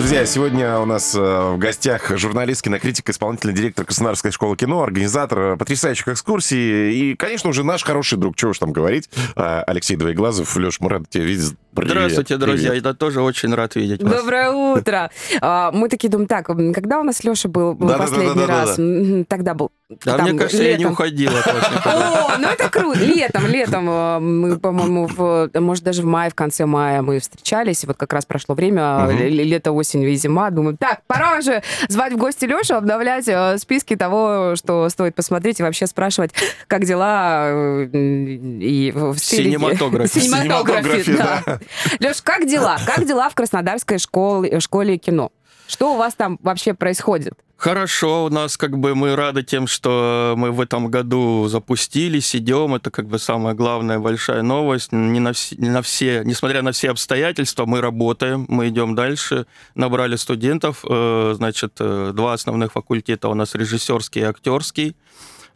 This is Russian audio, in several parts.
Друзья, сегодня у нас э, в гостях журналист, кинокритик, исполнительный директор Краснодарской школы кино, организатор потрясающих экскурсий и, конечно, уже наш хороший друг, чего уж там говорить, э, Алексей Двоеглазов. Леш, мы рады тебя видеть. Привет, Здравствуйте, друзья. Привет. Я тоже очень рад видеть вас. Доброе утро. А, мы такие думаем, так, когда у нас Леша был да, последний да, да, раз? Да, да, да. Тогда был. Да, там, мне кажется, летом. я не уходила. О, ну это круто. Летом, летом. Э, мы, по-моему, может, даже в мае, в конце мая мы встречались. Вот как раз прошло время, лето, осень и зима. Думаю, так, пора уже звать в гости Лешу, обновлять э, списки того, что стоит посмотреть и вообще спрашивать, как дела э, и в Синематографе. Синематографе, да. Леш, как дела? Как дела в Краснодарской школе, школе кино? Что у вас там вообще происходит? Хорошо, у нас как бы мы рады тем, что мы в этом году запустились, идем. Это как бы самая главная большая новость. Не на, все, не на все, несмотря на все обстоятельства, мы работаем, мы идем дальше. Набрали студентов, э, значит, э, два основных факультета у нас режиссерский и актерский.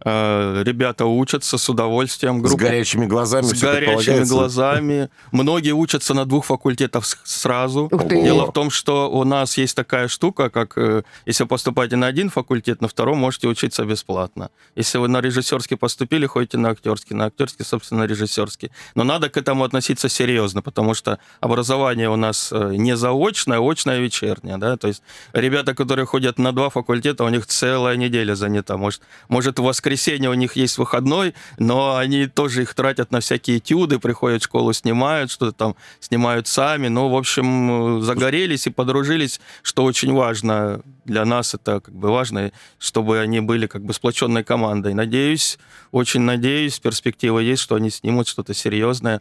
Э, ребята учатся с удовольствием. Группа... С горячими глазами. С горячими глазами. Многие учатся на двух факультетах сразу. Дело в том, что у нас есть такая штука, как э, если вы поступаете на один факультет, на втором можете учиться бесплатно. Если вы на режиссерский поступили, ходите на актерский, на актерский, собственно, режиссерский. Но надо к этому относиться серьезно, потому что образование у нас э, не заочное, а очное, вечернее. Да? То есть ребята, которые ходят на два факультета, у них целая неделя занята. Может, может в воскресенье воскресенье у них есть выходной, но они тоже их тратят на всякие этюды, приходят в школу, снимают, что-то там снимают сами. Ну, в общем, загорелись и подружились, что очень важно для нас, это как бы важно, чтобы они были как бы сплоченной командой. Надеюсь, очень надеюсь, перспектива есть, что они снимут что-то серьезное,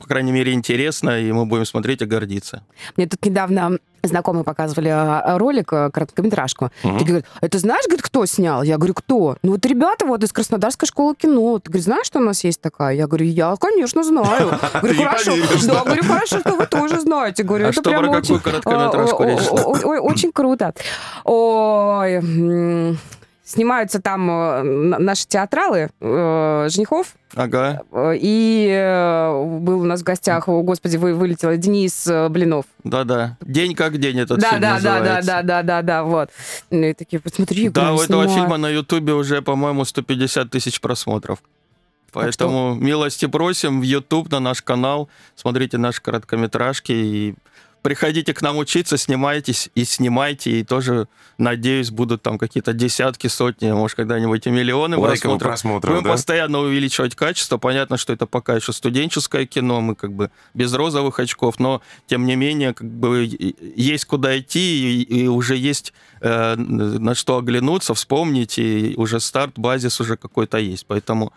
по крайней мере, интересно, и мы будем смотреть и гордиться. Мне тут недавно знакомые показывали а, ролик, э, короткометражку. Угу. И говорят, это знаешь, говорит, кто снял? Я говорю, кто? Ну вот ребята вот из Краснодарской школы кино. Ты говоришь, знаешь, что у нас есть такая? Я говорю, я, конечно, знаю. Говорю, хорошо. Да, говорю, хорошо, что вы тоже знаете. Говорю, а это прям очень... Очень круто. Ой, снимаются там э, наши театралы э, женихов. Ага. И э, был у нас в гостях, о, господи, вы вылетел Денис э, Блинов. Да-да. День как день этот да, фильм да, называется. Да, да, да, да, да, вот. Ну, и такие, посмотри, Да, у этого снимают. фильма на Ютубе уже, по-моему, 150 тысяч просмотров. Поэтому милости просим в YouTube на наш канал, смотрите наши короткометражки и приходите к нам учиться, снимайтесь и снимайте, и тоже, надеюсь, будут там какие-то десятки, сотни, может, когда-нибудь и миллионы Лайков просмотров. просмотров Будем да? постоянно увеличивать качество. Понятно, что это пока еще студенческое кино, мы как бы без розовых очков, но, тем не менее, как бы есть куда идти, и, и уже есть э, на что оглянуться, вспомнить, и уже старт, базис уже какой-то есть. Поэтому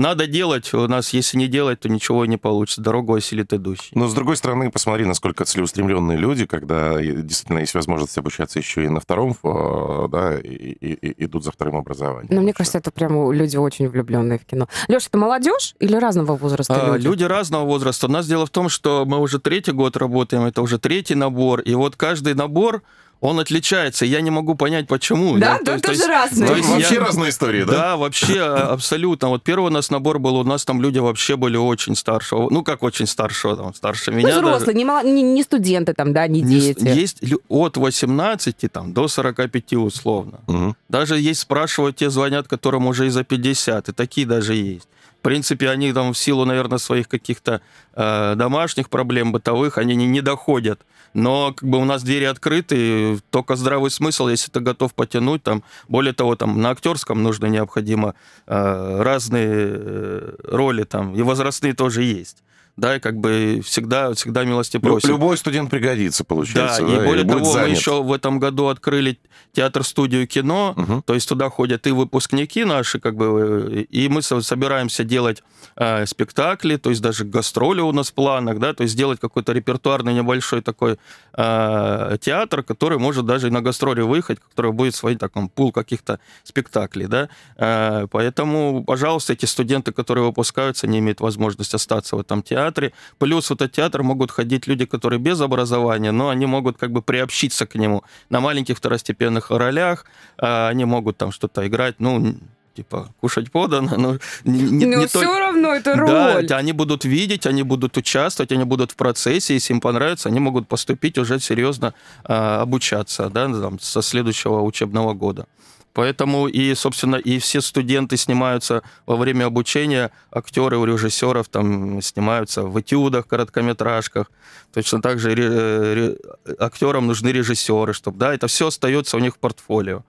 надо делать. У нас, если не делать, то ничего не получится. Дорогу осилит идущий. Но, с другой стороны, посмотри, насколько целеустремленные люди, когда действительно есть возможность обучаться еще и на втором, э, да, и, и, и идут за вторым образованием. Но мне кажется, это прям люди очень влюбленные в кино. Леша, это молодежь или разного возраста а, люди? Люди разного возраста. У нас дело в том, что мы уже третий год работаем, это уже третий набор, и вот каждый набор он отличается. Я не могу понять, почему. Да, я, то, тоже разные. То есть вообще я, разные истории, да? Да, вообще а, абсолютно. Вот первый у нас набор был, у нас там люди вообще были очень старшего. Ну, как очень старшего, там, старше меня. Ну, взрослые, не, мало, не, не студенты там, да, не, не дети. Есть от 18 там, до 45 условно. Угу. Даже есть спрашивают, те звонят, которым уже и за 50, и такие даже есть. В принципе, они там в силу, наверное, своих каких-то э, домашних проблем бытовых, они не, не доходят но как бы у нас двери открыты, только здравый смысл, если ты готов потянуть, там, более того, там на актерском нужно необходимо э, разные э, роли там, и возрастные тоже есть да, и как бы всегда, всегда милости просим. Любой студент пригодится, получается. Да, да и более того, занят. мы еще в этом году открыли театр-студию кино, угу. то есть туда ходят и выпускники наши, как бы, и мы собираемся делать э, спектакли, то есть даже гастроли у нас в планах, да, то есть сделать какой-то репертуарный небольшой такой э, театр, который может даже и на гастроли выехать, который будет свой таком пул каких-то спектаклей, да, э, поэтому, пожалуйста, эти студенты, которые выпускаются, не имеют возможности остаться в этом театре, театре. Плюс в этот театр могут ходить люди, которые без образования, но они могут как бы приобщиться к нему на маленьких второстепенных ролях. А они могут там что-то играть, ну, типа, кушать подано, но не, не, но не все то... равно это роль. Да, они будут видеть, они будут участвовать, они будут в процессе, если им понравится, они могут поступить уже серьезно э, обучаться, да, там, со следующего учебного года. Поэтому и, собственно, и все студенты снимаются во время обучения, актеры у режиссеров там снимаются в этюдах, короткометражках. Точно так же ре, ре, актерам нужны режиссеры, чтобы, да, это все остается у них в портфолио.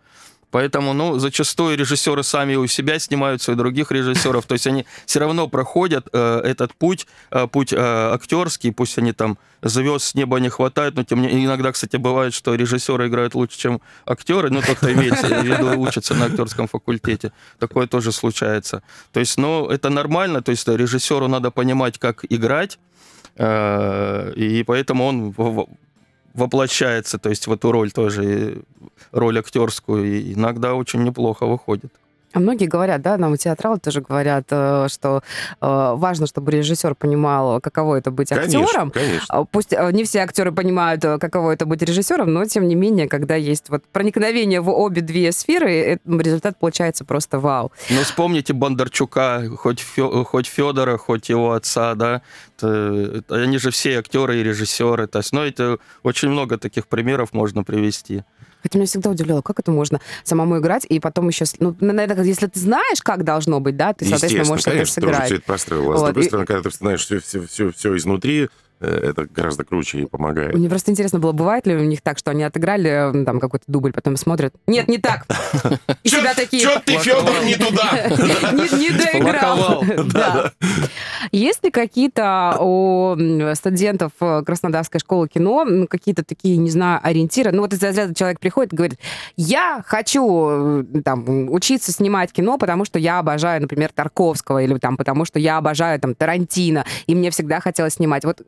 Поэтому, ну, зачастую режиссеры сами у себя снимаются, и других режиссеров. То есть они все равно проходят э, этот путь, э, путь э, актерский, пусть они там звезд с неба не хватает, но тем не менее, иногда, кстати, бывает, что режиссеры играют лучше, чем актеры, ну, тот, кто имеет в виду, учится на актерском факультете. Такое тоже случается. То есть, ну, это нормально, то есть режиссеру надо понимать, как играть, э, и поэтому он воплощается, то есть в эту роль тоже, роль актерскую, и иногда очень неплохо выходит. А многие говорят, да, нам театралы тоже говорят, э, что э, важно, чтобы режиссер понимал, каково это быть конечно, актером. Конечно. А пусть э, не все актеры понимают, каково это быть режиссером, но тем не менее, когда есть вот проникновение в обе две сферы, результат получается просто вау. Ну, вспомните Бондарчука, хоть, Фё, хоть Федора, хоть его отца, да, это, они же все актеры и режиссеры. То есть, ну, это очень много таких примеров можно привести. Хотя меня всегда удивляло, как это можно самому играть, и потом еще... Ну, наверное, если ты знаешь, как должно быть, да, ты, соответственно, можешь конечно, это сыграть. Ты уже все это простроил. А вот. с другой и... стороны, когда ты знаешь все, все, все, все изнутри, это гораздо круче и помогает. Мне просто интересно было, бывает ли у них так, что они отыграли там какой-то дубль, потом смотрят, нет, не так. И себя такие... Чё ты, Федор, не туда? Не доиграл. Есть ли какие-то у студентов Краснодарской школы кино какие-то такие, не знаю, ориентиры? Ну вот из разряда человек приходит и говорит, я хочу там учиться снимать кино, потому что я обожаю, например, Тарковского, или там потому что я обожаю там Тарантино, и мне всегда хотелось снимать. Вот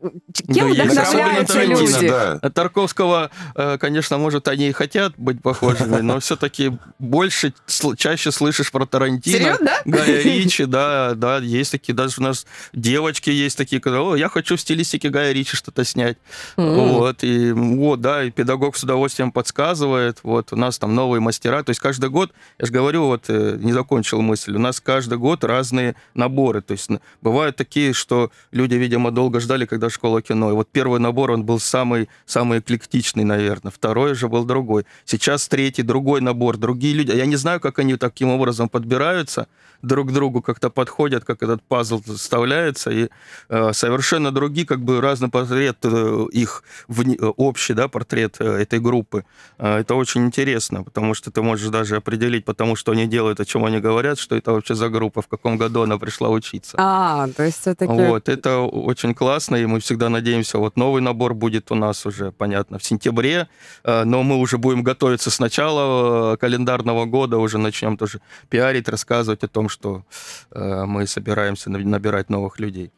Кем ну, вдохновляются люди? Да. Тарковского, э, конечно, может, они и хотят быть похожими, но все-таки больше, чаще слышишь про Тарантино. Серьезно, да? Гая Ричи, да, да, есть такие, даже у нас девочки есть такие, когда, о, я хочу в стилистике Гая Ричи что-то снять. Mm. Вот, и вот, да, и педагог с удовольствием подсказывает, вот, у нас там новые мастера, то есть каждый год, я же говорю, вот, э, не закончил мысль, у нас каждый год разные наборы, то есть бывают такие, что люди, видимо, долго ждали, когда школа кино. И вот первый набор, он был самый, самый эклектичный, наверное. Второй же был другой. Сейчас третий, другой набор, другие люди. Я не знаю, как они таким образом подбираются, друг к другу как-то подходят, как этот пазл вставляется, и э, совершенно другие, как бы разный портрет э, их, в, общий, да, портрет э, этой группы. Э, это очень интересно, потому что ты можешь даже определить, потому что они делают, о чем они говорят, что это вообще за группа, в каком году она пришла учиться. А, то есть все-таки... Вот, это очень классно, и мы всегда надеемся, вот новый набор будет у нас уже, понятно, в сентябре, э, но мы уже будем готовиться с начала э, календарного года, уже начнем тоже пиарить, рассказывать о том, что э, мы собираемся набирать новых людей.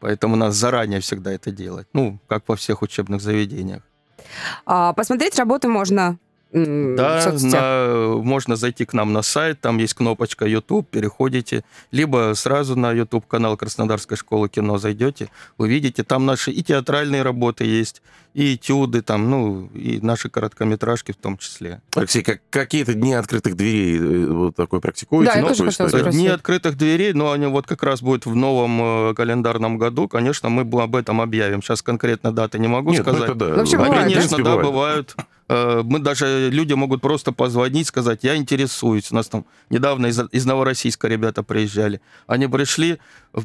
Поэтому нас заранее всегда это делать. Ну, как во всех учебных заведениях. А, посмотреть работы можно да, на, можно зайти к нам на сайт, там есть кнопочка YouTube, переходите, либо сразу на YouTube канал Краснодарской школы кино зайдете, увидите, там наши и театральные работы есть, и этюды, там, ну, и наши короткометражки в том числе. Алексей, как, какие-то дни открытых дверей э, вот такой практикуете? Да, я тоже хотела Дни открытых дверей, но они вот как раз будут в новом э, календарном году, конечно, мы об этом объявим. Сейчас конкретно даты не могу Нет, ну сказать. Ну, это да. Вообще а, бывает, конечно, да, бывает. бывают мы даже, люди могут просто позвонить, сказать, я интересуюсь. У нас там недавно из, из Новороссийска ребята приезжали. Они пришли,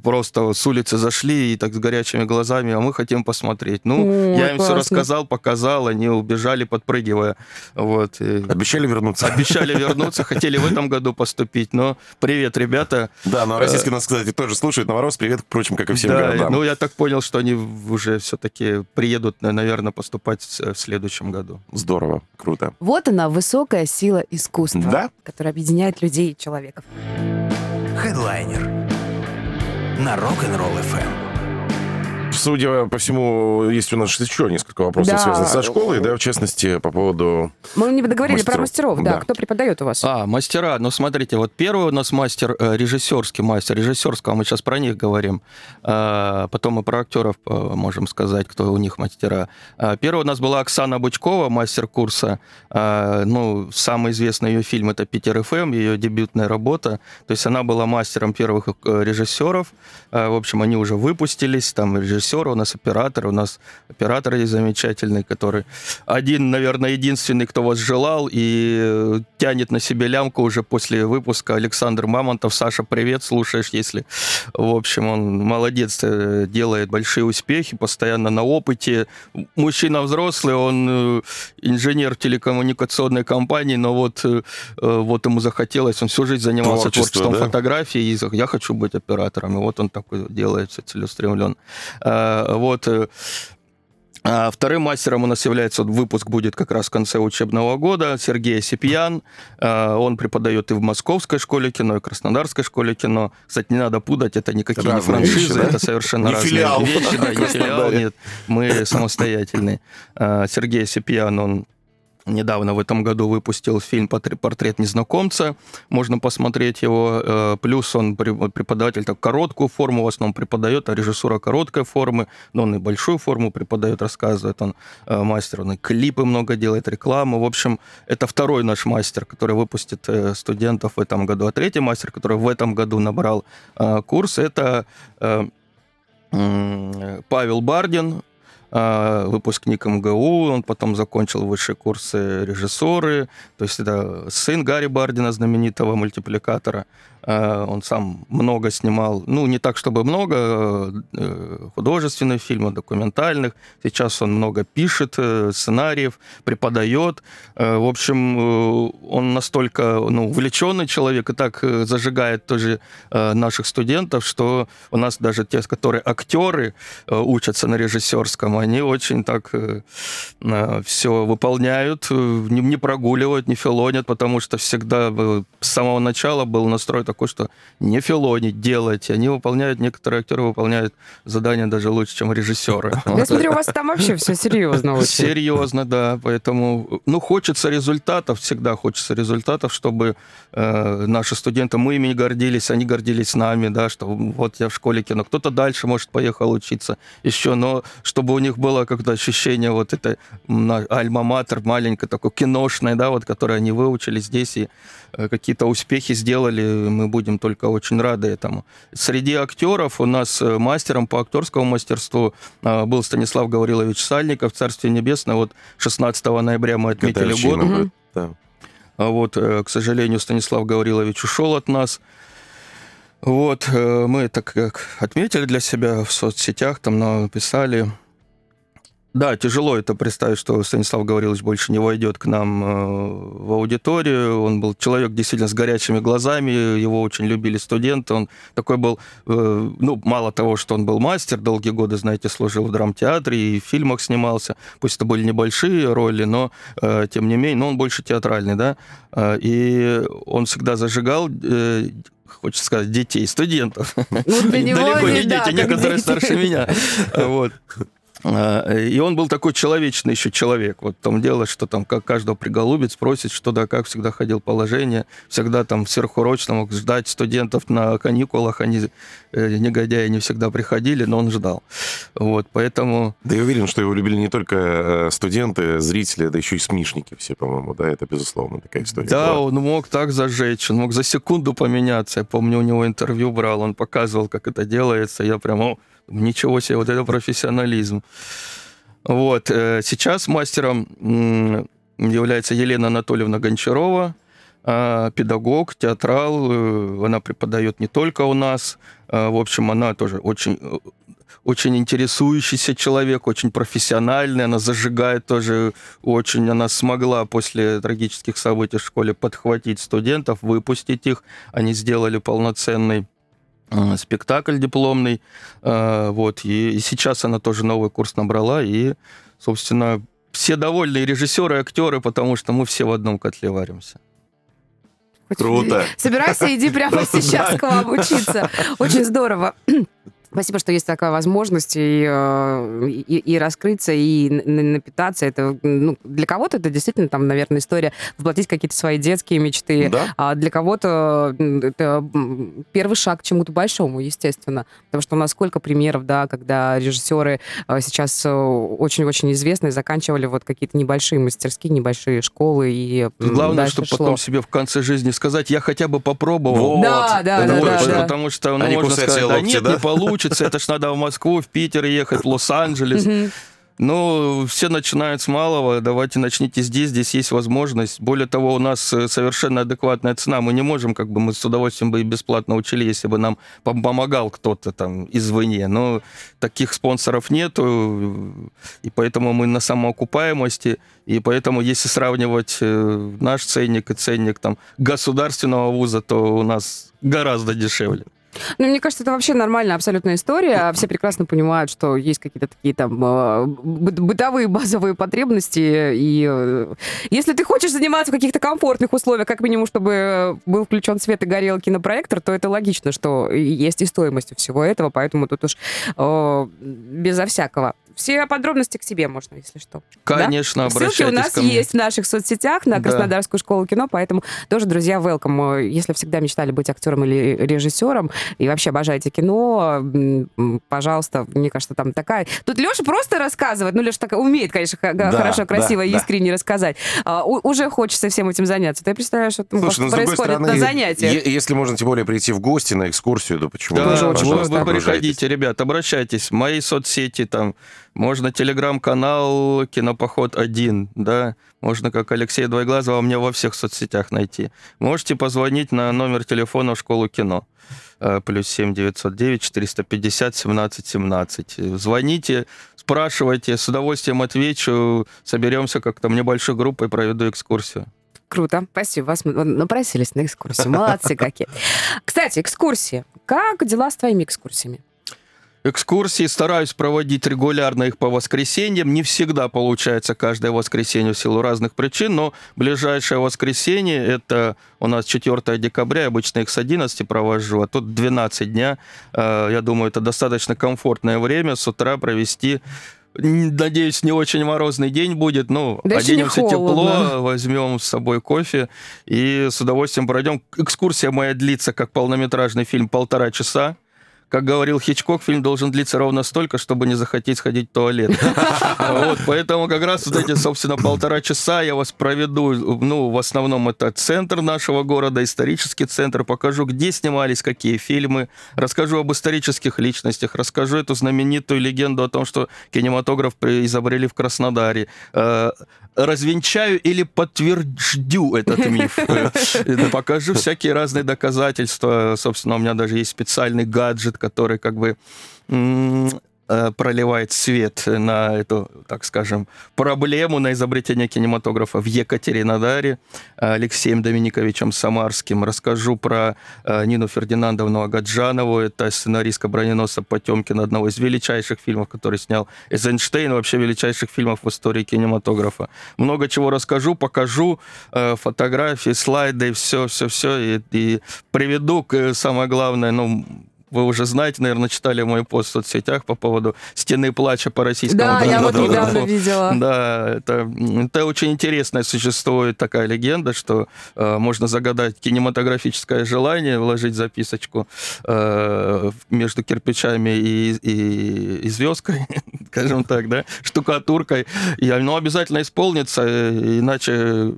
просто с улицы зашли и так с горячими глазами, а мы хотим посмотреть. Ну, О, я им классно. все рассказал, показал, они убежали, подпрыгивая. Вот. Обещали вернуться. Обещали вернуться, хотели в этом году поступить, но привет, ребята. Да, но российский нас, кстати, тоже слушает. Новорос, привет, впрочем, как и всем да, городам. Ну, я так понял, что они уже все-таки приедут, наверное, поступать в следующем году. Здорово, круто. Вот она, высокая сила искусства, да? которая объединяет людей и человеков. Хедлайнер на Rock'n'Roll FM. Судя по всему, есть у нас еще несколько вопросов, Да. связанных со школой, да, в частности, по поводу... Мы не договорили про Мастеров. мастеров, да. Да. Кто преподает у вас? А, мастера. Ну, смотрите, вот первый у нас мастер, э, режиссерский мастер, режиссерского, мы сейчас про них говорим. А, Потом мы про актеров э, можем сказать, кто у них мастера. А, Первый у нас была Оксана Бучкова, мастер курса. А, Ну, самый известный ее фильм это «Питер ФМ», ее дебютная работа. То есть она была мастером первых э, режиссеров. В общем, они уже выпустились. Там режиссер, у нас оператор, у нас оператор есть замечательный, который один, наверное, единственный, кто вас желал и э, тянет на себе лямку уже после выпуска. Александр Мамонтов. Саша, привет, слушаешь, если... В общем, он молодец, э, делает большие успехи, постоянно на опыте. Мужчина взрослый, он э, инженер телекоммуникационной компании, но вот, вот ему захотелось, он всю жизнь занимался Творчество, творчеством да? фотографии, и я хочу быть оператором. И вот он такой делает, все целеустремлен. А, Вот. э, а Вторым мастером у нас является, вот выпуск будет как раз в конце учебного года, Сергей Сипьян. А, Он преподает и в Московской школе кино, и в Краснодарской школе кино. Кстати, не надо путать, это никакие Разные не франшизы, вещи, да? это совершенно Не разные филиал. вещи. Да, не филиал, нет. Мы самостоятельные. Сергей Сипьян, он недавно в этом году выпустил фильм «Потр- «Портрет незнакомца». Можно посмотреть его. Э, Плюс он пре- преподаватель так, короткую форму в основном преподает, а режиссура короткой формы, но он и большую форму преподает, рассказывает. Он э, мастер, он и клипы много делает, рекламу. В общем, это второй наш мастер, который выпустит э, студентов в этом году. А третий мастер, который в этом году набрал курс, это Павел Бардин, выпускник МГУ, он потом закончил высшие курсы режиссуры, то есть это сын Гарри Бардина, знаменитого мультипликатора. А, Он сам много снимал, ну, не так, чтобы много э, художественных фильмов, документальных. Сейчас он много пишет э, сценариев, преподает. Э, В общем, э, он настолько ну, увлеченный человек и так э, зажигает тоже э, наших студентов, что у нас даже те, которые актеры э, учатся на режиссерском, они очень так все выполняют, э, не, прогуливают, не филонят, потому что всегда э, с самого начала был настрой такой, что не филонить, делать. Они выполняют, некоторые актеры выполняют задания даже лучше, чем режиссеры. Я смотрю, у вас там вообще все серьезно очень. Серьезно, да. Поэтому, ну, хочется результатов, всегда хочется результатов, чтобы э, наши студенты, мы ими гордились, они гордились нами, да, что вот я в школе кино. Кто-то дальше, может, поехал учиться еще, но чтобы у них было как-то ощущение вот это альма-матер маленькое, такое киношное, да, вот, которое они выучили здесь и какие-то успехи сделали, мы будем только очень рады этому. Среди актеров у нас э, мастером по актерскому мастерству э, был Станислав Гаврилович Сальников, Царствие Небесное. Вот 16 ноября мы отметили год. будет, да. А вот, э, к сожалению, Станислав Гаврилович ушел от нас. Вот, э, мы так как отметили для себя в соцсетях, там написали. Да, тяжело это представить, что Станислав Гаврилович больше не войдет к нам э, в аудиторию. Он был человек действительно с горячими глазами, его очень любили студенты. Он такой был, э, ну, мало того, что он был мастер, долгие годы, знаете, служил в драмтеатре и в фильмах снимался. Пусть это были небольшие роли, но э, тем не менее, но он больше театральный, да. И он всегда зажигал хочется сказать, детей, студентов. Ну, для него Далеко не да, дети, как некоторые старше меня. Вот. А, И он был такой человечный еще человек. Вот в том дело, что там как каждого приголубит, спросит, что да как, всегда ходил положение, всегда там сверхурочно мог ждать студентов на каникулах, они, э, негодяи, не всегда приходили, но он ждал. Вот, поэтому... Да я уверен, что его любили не только э, студенты, зрители, да еще и смишники все, по-моему, да, это безусловно такая история. Да, была. он мог так зажечь, он мог за секунду поменяться. Я помню, у него интервью брал, он показывал, как это делается. Я прям, ничего себе, вот это профессионализм. Вот, э, сейчас мастером является Елена Анатольевна Гончарова, а, педагог, театрал. э, Она преподает не только у нас. а, В общем, она тоже очень э, очень интересующийся человек, очень профессиональный, она зажигает тоже очень, она смогла после трагических событий в школе подхватить студентов, выпустить их, они сделали полноценный спектакль дипломный, э, вот, и, сейчас она тоже новый курс набрала, и, собственно, все довольны, и режиссеры, и актеры, потому что мы все в одном котле варимся. Круто. Собирайся, иди прямо сейчас к вам учиться. Очень здорово. Спасибо, что есть такая возможность и, э, и, и раскрыться, и напитаться. Это, ну, для кого-то это действительно, там, наверное, история воплотить какие-то свои детские мечты. Да. А для кого-то это первый шаг к чему-то большому, естественно. Потому что у нас сколько примеров, да, когда режиссеры э, сейчас э, очень-очень известные заканчивали вот какие-то небольшие мастерские, небольшие школы. И Главное, чтобы шло. потом себе в конце жизни сказать, я хотя бы попробовал. Вот. Да, да, да, да, да. Потому что, ну, можно сказать, да нет, да? не получится получится, это ж надо в Москву, в Питер ехать, в Лос-Анджелес. Ну, все начинают с малого. Давайте начните здесь, здесь есть возможность. Более того, у нас э, совершенно адекватная цена. Мы не можем, как бы мы с удовольствием бы и бесплатно учили, если бы нам помогал кто-то там извне. Но таких спонсоров нету, и поэтому мы на самоокупаемости. И поэтому, если сравнивать э, наш ценник и ценник там государственного вуза, то у нас гораздо дешевле. Ну, мне кажется, это вообще нормальная абсолютная история. Все прекрасно понимают, что есть какие-то такие там э, бытовые базовые потребности. И э, если ты хочешь заниматься в каких-то комфортных условиях, как минимум, чтобы был включен свет и горел кинопроектор, то это логично, что есть и стоимость всего этого, поэтому тут уж э, безо всякого. Все подробности к себе можно, если что. Конечно, да? обращайтесь Ссылки у нас есть в наших соцсетях на Краснодарскую да. школу кино, поэтому тоже, друзья, welcome. Если всегда мечтали быть актером или режиссером и вообще обожаете кино, пожалуйста, мне кажется, там такая... Тут Леша просто рассказывает, ну, Леша так умеет, конечно, да, хорошо, красиво да, и искренне да. рассказать. А, уже хочется всем этим заняться. Ты представляешь, что там Слушай, ну, происходит стороны, на занятиях? Если можно, тем более, прийти в гости на экскурсию, то почему? Да, да вы, вы приходите, ребят, обращайтесь. Мои соцсети там можно телеграм-канал «Кинопоход 1», да, можно, как Алексей Двойглазова, мне во всех соцсетях найти. Можете позвонить на номер телефона в школу кино. Э, плюс 7 909 450 17 17. Звоните, спрашивайте, с удовольствием отвечу. Соберемся как-то в небольшой группой, проведу экскурсию. Круто, спасибо. Вас напросились на экскурсию. Молодцы какие. Кстати, экскурсии. Как дела с твоими экскурсиями? Экскурсии стараюсь проводить регулярно их по воскресеньям. Не всегда получается каждое воскресенье в силу разных причин, но ближайшее воскресенье, это у нас 4 декабря, я обычно их с 11 провожу, а тут 12 дня. Э, я думаю, это достаточно комфортное время с утра провести Надеюсь, не очень морозный день будет. Ну, да оденемся тепло, возьмем с собой кофе и с удовольствием пройдем. Экскурсия моя длится, как полнометражный фильм, полтора часа. Как говорил Хичкок, фильм должен длиться ровно столько, чтобы не захотеть сходить в туалет. Вот, поэтому как раз вот эти, собственно, полтора часа я вас проведу, ну, в основном это центр нашего города, исторический центр, покажу, где снимались какие фильмы, расскажу об исторических личностях, расскажу эту знаменитую легенду о том, что кинематограф изобрели в Краснодаре, э, развенчаю или подтверждю этот миф. Покажу всякие разные доказательства. Собственно, у меня даже есть специальный гаджет, который как бы Э, проливает свет на эту, так скажем, проблему, на изобретение кинематографа в Екатеринодаре Алексеем Доминиковичем Самарским. Расскажу про э, Нину Фердинандовну Агаджанову, это сценаристка броненосца Потемкина, одного из величайших фильмов, который снял Эйзенштейн, вообще величайших фильмов в истории кинематографа. Много чего расскажу, покажу, э, фотографии, слайды, все, все, все, и, и приведу, самое главное, ну, вы уже знаете, наверное, читали мой пост в соцсетях по поводу стены плача по российскому Да, я вот недавно видела. Да, это, это очень интересно. Существует такая легенда, что э, можно загадать кинематографическое желание, вложить записочку э, между кирпичами и, и, и звездкой, скажем так, да, штукатуркой, и оно обязательно исполнится, иначе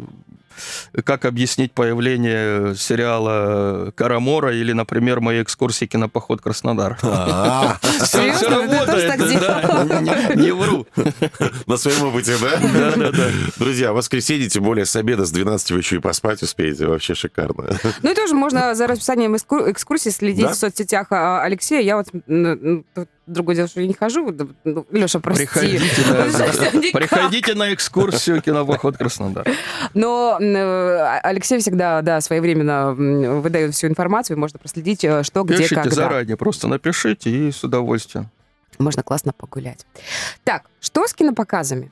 как объяснить появление сериала «Карамора» или, например, моей экскурсии «Кинопоход Краснодар». А. Все работает, не вру. На своем опыте, да? Да, да, да. Друзья, воскресенье, тем более с обеда, с 12 вы еще и поспать успеете. Вообще шикарно. Ну и тоже можно за расписанием экскурсии следить в соцсетях а, Алексея. Я вот что я не хожу. Ну, Леша, прости. Приходите, да, Приходите на экскурсию кинопоход Краснодар. Но э, Алексей всегда, да, своевременно выдает всю информацию, можно проследить, э, что, где, Пишите когда. заранее, просто напишите и с удовольствием. Можно классно погулять. Так, что с кинопоказами?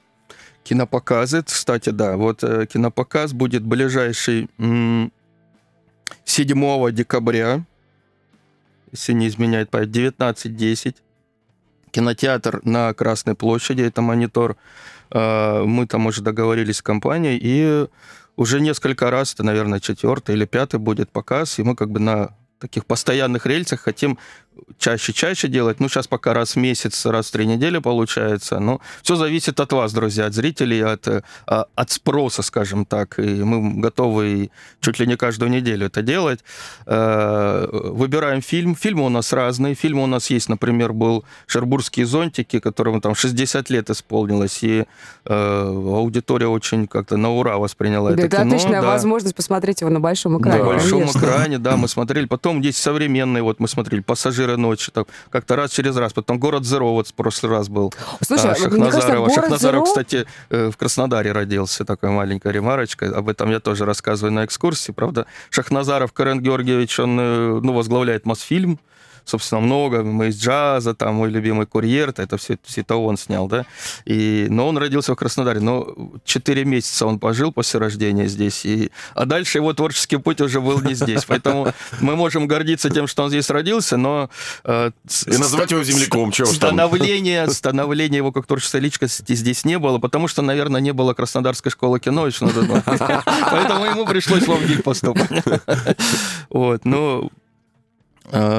Кинопоказы, кстати, да, вот э, кинопоказ будет ближайший 7 декабря если не изменяет память, 19.10. Кинотеатр на Красной площади, это монитор. Э, мы там уже договорились с компанией, и уже несколько раз, это, наверное, четвертый или пятый будет показ, и мы как бы на таких постоянных рельсах хотим чаще-чаще делать. Ну, сейчас пока раз в месяц, раз в три недели получается. Но все зависит от вас, друзья, от зрителей, от, э, а, от спроса, скажем так. И мы готовы чуть ли не каждую неделю это делать. Э, выбираем фильм. Фильмы у нас разные. Фильмы у нас есть, например, был «Шербургские зонтики», которому там 60 лет исполнилось, и э, аудитория очень как-то на ура восприняла да, это, это кино. отличная да. возможность посмотреть его на большом экране. На большом конечно. экране, да, мы смотрели. Потом есть современные, вот мы смотрели «Пассажиры ночи», так, как-то раз через раз. Потом «Город Зеро» вот в прошлый раз был. Слушай, а, кажется, Шахназарова. «Город Шахназаров, Зеро» кстати, э, в Краснодаре родился, такая маленькая ремарочка. Об этом я тоже рассказываю на экскурсии. Правда, Шахназаров Карен Георгиевич, он э, ну, возглавляет Мосфильм, собственно, много. Мы из джаза, там мой любимый курьер, это все, все это он снял, да. И, но он родился в Краснодаре, но 4 месяца он пожил после рождения здесь. И, а дальше его творческий путь уже был не здесь. Поэтому мы можем гордиться тем, что он здесь родился, но... э, И называть его земляком, чего. Становление, становление его как творческой личности здесь не было, потому что, наверное, не было Краснодарской школы кино. Поэтому ему пришлось в ВГИК поступать. Вот, ну,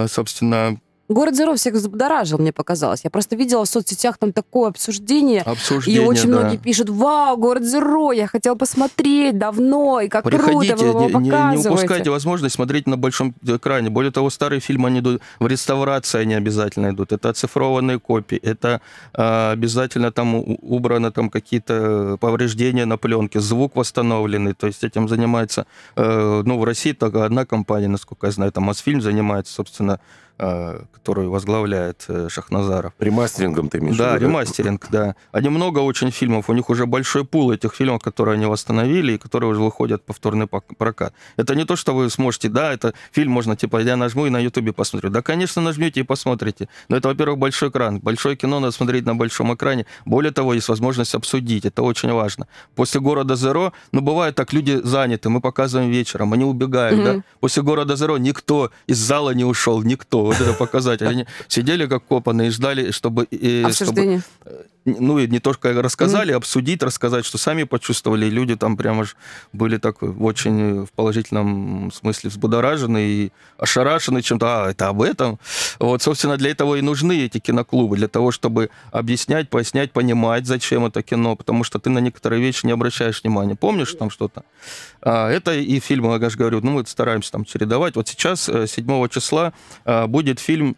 собственно, Город Зеро всех взбудоражил, мне показалось. Я просто видела в соцсетях там такое обсуждение. И обсуждение, очень да. многие пишут, вау, город Зеро, я хотел посмотреть давно, и как Приходите, круто вы его не, не- упускайте возможность смотреть на большом экране. Более того, старые фильмы, они идут в реставрации, они обязательно идут. Это оцифрованные копии, это а, обязательно там убраны там какие-то повреждения на пленке, звук восстановленный. То есть этим занимается, э, ну, в России только одна компания, насколько я знаю, это Мосфильм занимается, собственно, э, которую возглавляет э, Шахназаров. Ремастерингом ты имеешь Да, виду, ремастеринг, да. Они много очень фильмов, у них уже большой пул этих фильмов, которые они восстановили и которые уже выходят в повторный прокат. Это не то, что вы сможете, да, это фильм можно, типа, я нажму и на Ютубе посмотрю. Да, конечно, нажмете и посмотрите. Но это, во-первых, большой экран. Большое кино надо смотреть на большом экране. Более того, есть возможность обсудить, это очень важно. После «Города Зеро», ну, бывает так, люди заняты, мы показываем вечером, они убегают, да. После «Города Зеро» никто из зала не ушел, никто. Вот это показатель. Они сидели как копанные и ждали, чтобы... э, чтобы Обсуждение. Ну, и не только рассказали, обсудить, рассказать, что сами почувствовали. Люди там прямо ж были так очень в положительном смысле взбудоражены и ошарашены чем-то. А, это об этом? Вот, собственно, для этого и нужны эти киноклубы, для того, чтобы объяснять, пояснять, понимать, зачем это кино, потому что ты на некоторые вещи не обращаешь внимания. Помнишь там что-то? А, это и фильмы, я же говорю, ну, мы стараемся там чередовать. Вот сейчас, э, 7 числа, а, будет фильм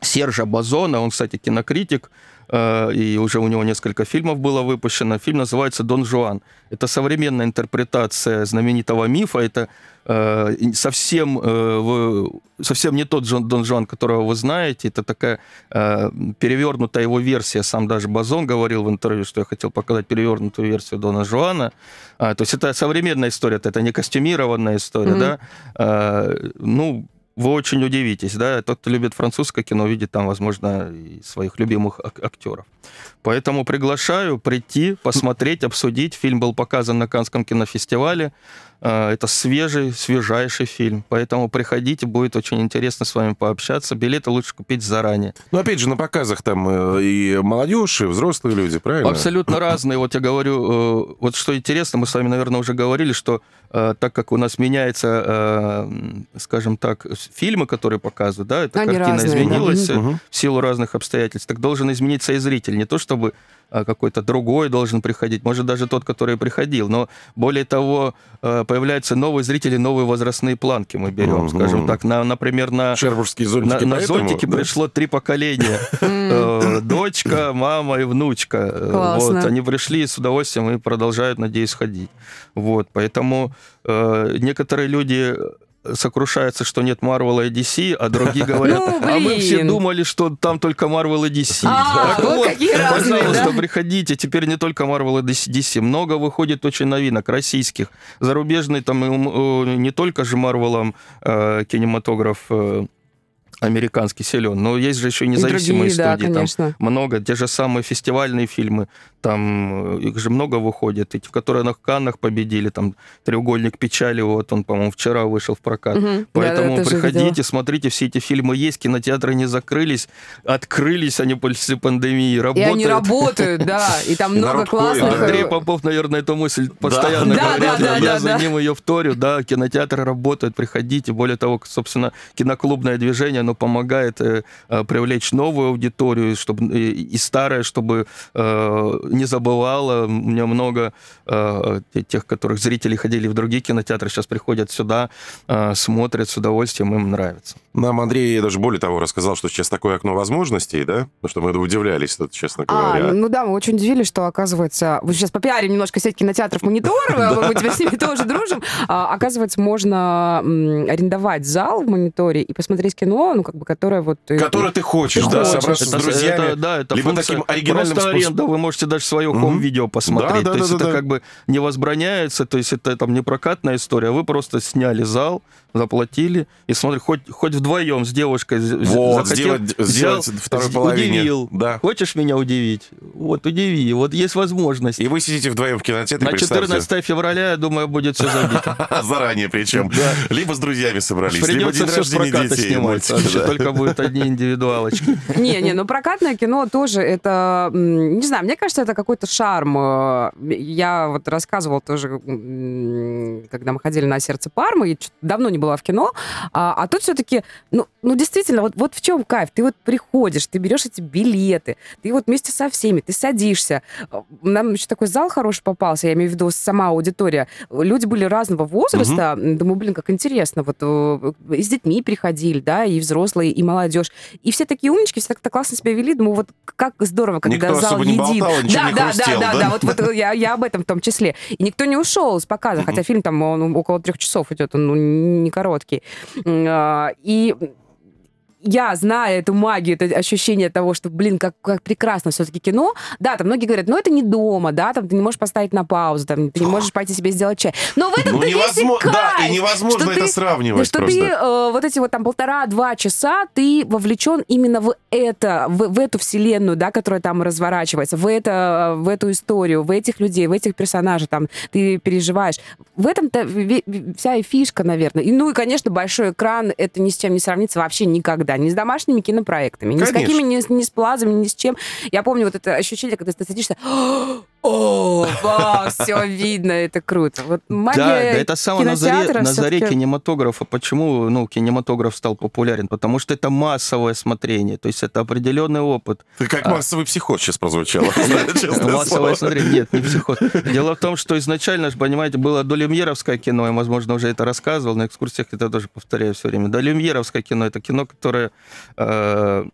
Сержа Базона, он, кстати, кинокритик, э, и уже у него несколько фильмов было выпущено. Фильм называется «Дон Жуан». Это современная интерпретация знаменитого мифа. Это э, совсем, э, совсем не тот Джон- Дон Жуан, которого вы знаете. Это такая э, перевернутая его версия. Сам даже Базон говорил в интервью, что я хотел показать перевернутую версию Дона Жуана. А, то есть это современная история, это не костюмированная история, Мгм. да. А, ну, вы очень удивитесь, да, тот, кто любит французское кино, видит там, возможно, своих любимых ак- актеров. Поэтому приглашаю прийти, посмотреть, обсудить. Фильм был показан на Канском кинофестивале. А, Это свежий, свежайший фильм. Поэтому приходите, будет очень интересно с вами пообщаться. Билеты лучше купить заранее. Ну, опять же, на показах там э, и молодежь, и взрослые люди, правильно? Абсолютно разные. Вот я говорю, э, вот что интересно, мы с вами, наверное, уже говорили, что э, так как у нас меняется, э, скажем так, фильмы, которые показывают, да, эта Они картина разные, да. изменилась э, Мгм. в силу разных обстоятельств, так должен измениться и зритель. Не то чтобы э, какой-то другой должен приходить, может, даже тот, который приходил, но более того, э, появляются новые зрители, новые возрастные планки мы берем, Мгм. скажем так, на, например, на Шербургские на, зонтики. на поэтому, зонтике да? пришло три поколения. Э, Дочка, мама и внучка. Э. Вот, они пришли с удовольствием и продолжают, надеюсь, ходить. Вот, поэтому э, некоторые люди сокрушаются, что нет Марвела и DC, а другие говорят, Ну, а мы все думали, что там только Marvel и DC. А, Так вот какие разные, пожалуйста, да? приходите, теперь не только Marvel и DC, много выходит очень новинок российских, зарубежный там м, э, не только же Марвелом э, кинематограф э, американский силен. Но есть же еще независимые Другие, да, студии. конечно. Там много. Те же самые фестивальные фильмы. Там э, их же много выходит. Эти, которые на Каннах победили. Там «Треугольник печали». Вот он, по-моему, вчера вышел в прокат. Мгм. Поэтому Да-да, тоже приходите, смотрите. Все эти фильмы есть. Кинотеатры не закрылись. Открылись они после пандемии. И Работают. они работают, да, и там И много классных... да. Андрей э, Попов, наверное, эту мысль постоянно Да, говорит. да, да, я да, за да. ним ее вторю. Да, кинотеатры работают, приходите. Более того, собственно, киноклубное движение, оно помогает э, э, привлечь новую аудиторию, чтобы и, и старая, чтобы э, не забывала. У меня много э, тех, которых зрители ходили в другие кинотеатры, сейчас приходят сюда, э, смотрят с удовольствием, им нравится. Нам Андрей даже более того рассказал, что сейчас такое окно возможностей, да? Ну, что мы удивлялись, тут, честно А, говоря. ну да, мы очень удивились, что, оказывается, мы сейчас попиарим немножко сеть кинотеатров «Монитор», мы теперь с ними тоже дружим. А, Оказывается, можно арендовать зал в «Мониторе» и посмотреть кино, ну, как бы, которое вот... э, Который ты хочешь, Ты да, хочешь. собраться с Это- друзьями. это- да, это либо функция таким оригинальным просто способом. аренда, вы можете даже свое хом-видео посмотреть. Да, да, то есть да, это да, да. как бы не возбраняется, то есть это там не прокатная история, вы просто сняли зал, заплатили и смотрите, хоть, хоть вдвоем с девушкой Вот, захотел, сделать- взял, сделать второй половине. удивил. Да. Хочешь меня удивить? Вот удиви, вот есть возможность. И вы сидите вдвоем в кинотеатре, На представьте. 14 февраля, я думаю, будет все забито. Заранее причем. Либо с друзьями собрались, либо день с рождения детей. Да. только будут одни индивидуалочки. Не, не, ну прокатное кино тоже это, не знаю, мне кажется, это какой-то шарм. Э, Я вот рассказывала тоже, когда мы ходили на сердце Пармы, и чё-то давно не была в кино, а, а тут все-таки, ну, ну действительно, вот, вот в чем кайф. Ты вот приходишь, ты берешь эти билеты, ты вот вместе со всеми, ты садишься. Э, Нам еще такой зал хороший попался, я имею в виду сама аудитория. Люди были разного возраста. Думаю, блин, как интересно. Вот э, и с детьми приходили, да, и взрослые, и молодежь. И все такие умнички, все так классно себя вели. Думаю, вот как здорово, когда Никто зал особо не болтал, да, не да, хрустел, да, да, да? да, вот, вот я, я об этом в том числе. И никто не ушел с показа, хотя фильм там он около трех часов идет, он ну, не короткий. А, И я, зная эту магию, это ощущение того, что, блин, как, как прекрасно все-таки кино, да, там многие говорят, ну это не дома, да, там ты не можешь поставить на паузу, там, ты не можешь пойти себе сделать чай. Но в этом Ну, невозможно, да, и невозможно что это ты- сравнивать что просто. ты э, вот эти вот там полтора-два часа ты вовлечен именно в это, в, в эту вселенную, да, которая там разворачивается, в это, в эту историю, в этих людей, в этих персонажей, там ты переживаешь. В этом-то вся и фишка, наверное. И, ну и, конечно, большой экран это ни с чем не сравнится вообще никогда, ни с домашними кинопроектами, ни с Конечно. какими, ни, с- ни с плазами, ни с чем. Я помню вот это ощущение, когда ты садишься, о, вау, все видно, это круто. Вот магия Да, да, это самое на заре, на заре кинематографа. Почему ну, кинематограф стал популярен? Потому что это массовое смотрение, то есть это определенный опыт. Ты как А. массовый психоз сейчас прозвучало. Массовое смотрение, нет, не психоз. Дело в том, что изначально, ж, понимаете, было долюмьеровское кино, я, возможно, уже это рассказывал, на экскурсиях это тоже повторяю все время. Долюмьеровское кино — это кино, которое э,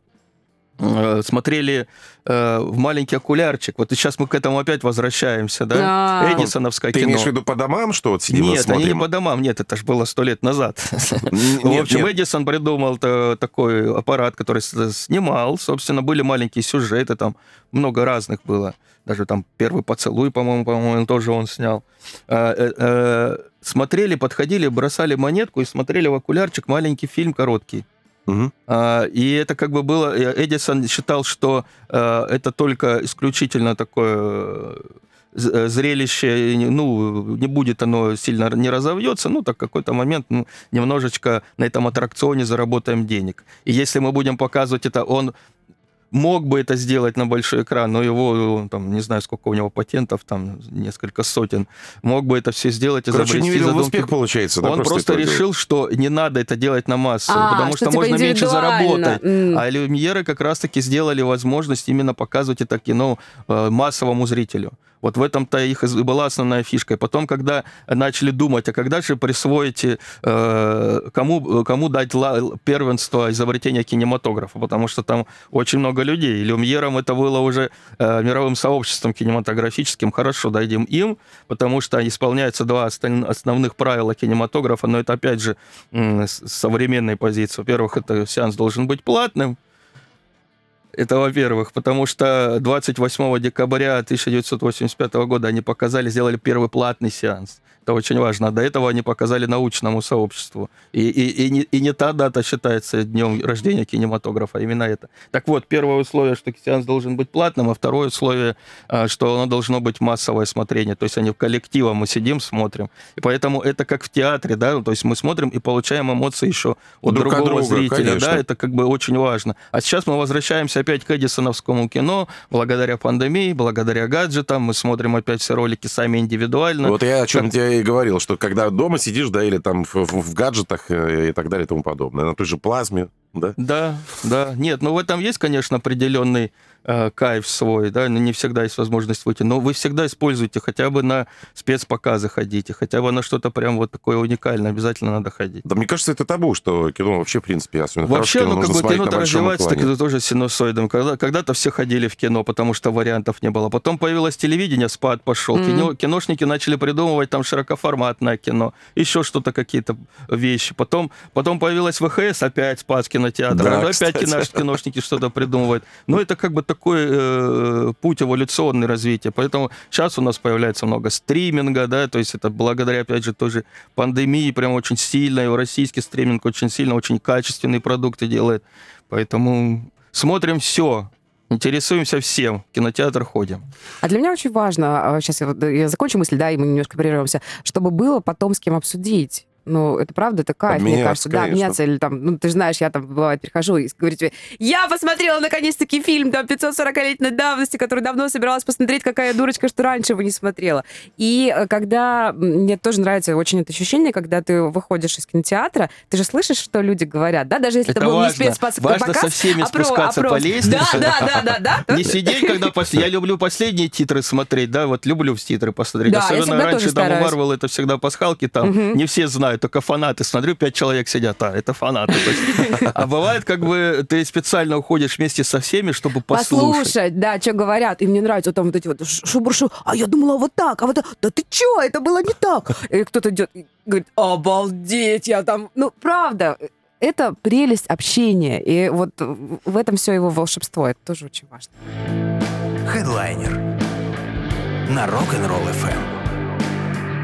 смотрели э, в маленький окулярчик. Вот сейчас мы к этому опять возвращаемся, да? А. Эдисоновское Ты кино. имеешь в виду по домам, что вот сидим Нет, они не смотрим? по домам, нет, это же было сто лет назад. В общем, нет. Эдисон придумал та- такой аппарат, который с- снимал. Собственно, были маленькие сюжеты, там много разных было. Даже там первый поцелуй, по-моему, по-моему, тоже он снял. А, э, э, Смотрели, подходили, бросали монетку и смотрели в окулярчик маленький фильм короткий. А, И это как бы было... э, Эдисон считал, что э, это только исключительно такое э, зрелище, ну, не будет оно сильно не разовьется, ну, так какой-то момент ну, немножечко на этом аттракционе заработаем денег. И если мы будем показывать это, он мог бы это сделать на большой экран, но его, там, не знаю, сколько у него патентов, там несколько сотен, мог бы это все сделать, Короче, не верил в успех, получается, да? Он просто делать? решил, что не надо это делать на массу, А, потому что, что типа можно меньше заработать. М. А люмьеры как раз-таки сделали возможность именно показывать это кино э, массовому зрителю. Вот в этом-то их и была основная фишка. И потом, когда начали думать, а когда же присвоить, э, кому, кому дать первенство изобретения кинематографа, потому что там очень много людей. И это было уже э, мировым сообществом кинематографическим. Хорошо, дадим им, потому что исполняются два основных правила кинематографа, но это, опять же, м, с современной позиции. Во-первых, это сеанс должен быть платным, это во-первых, потому что 28 декабря 1985 года они показали, сделали первый платный сеанс. Это очень важно. До этого они показали научному сообществу. И, и, и, не, и не та дата считается днем рождения кинематографа, а именно это. Так вот, первое условие, что сеанс должен быть платным, а второе условие, а, что оно должно быть массовое смотрение. То есть они в коллективе мы сидим, смотрим. И поэтому это как в театре, да, то есть мы смотрим и получаем эмоции еще от Друг другого от друга, зрителя. Конечно. Да, это как бы очень важно. А сейчас мы возвращаемся опять к эдисоновскому кино. Благодаря пандемии, благодаря гаджетам, мы смотрим опять все ролики сами индивидуально. Вот я о чем как... и говорил, что когда дома сидишь, да, или там в, в, в гаджетах э, и так далее и тому подобное, на той же плазме, да? Да, да. Нет, ну в этом есть, конечно, определенный э, кайф свой, да, но не всегда есть возможность выйти. Но вы всегда используйте, хотя бы на спецпоказы ходите, хотя бы на что-то прям вот такое уникальное, обязательно надо ходить. Да мне кажется, это табу, что кино вообще, в принципе, особенно Вообще, кино, ну, как бы кино-то развивается, так это тоже синусоидом. Когда, когда-то все ходили в кино, потому что вариантов не было. Потом появилось телевидение, спад пошел. Mm-hmm. Кино, киношники начали придумывать там широкоформатное кино, еще что-то, какие-то вещи. Потом, потом появилась ВХС, опять спад кинотеатра. Да, опять кино, киношники что-то придумывают. Но это как бы такой э, путь эволюционный развития. Поэтому сейчас у нас появляется много стриминга, да, то есть это благодаря, опять же, тоже пандемии прям очень сильно, и российский стриминг очень сильно, очень качественные продукты делает. Поэтому смотрим все, Интересуемся всем, в кинотеатр ходим. А для меня очень важно, сейчас а, я, я закончу мысль, да, и мы немножко прервемся, чтобы было потом с кем обсудить. Ну, это правда, это кайф, мне кажется. Конечно. Да, меняться или там, ну, ты же знаешь, я там, бывает, прихожу и говорю тебе, я посмотрела наконец-таки фильм там 540-летней давности, который давно собиралась посмотреть, какая дурочка, что раньше его не смотрела. И э, когда, мне тоже нравится очень это ощущение, когда ты выходишь из кинотеатра, ты же слышишь, что люди говорят, да, даже если это, это был важно. не спецпоказ, Важно со всеми а спускаться а про, по лестнице. Да, да, да, да, да. Не сидеть, когда. Я люблю последние титры смотреть, да, вот люблю в титры посмотреть. Особенно раньше там у Марвел это всегда пасхалки, там не все знают, только фанаты смотрю, пять человек сидят, а, это фанаты. А бывает, как бы ты специально уходишь вместе со всеми, чтобы послушать. Послушать, да, что говорят. И мне нравится там вот эти вот шубуршу. А я думала вот так, а вот так. Да ты чё, это было не так. И кто-то идет говорит, обалдеть, я там... Ну, правда, это прелесть общения. И вот в этом все его волшебство. Это тоже очень важно. Хедлайнер на Rock'n'Roll FM.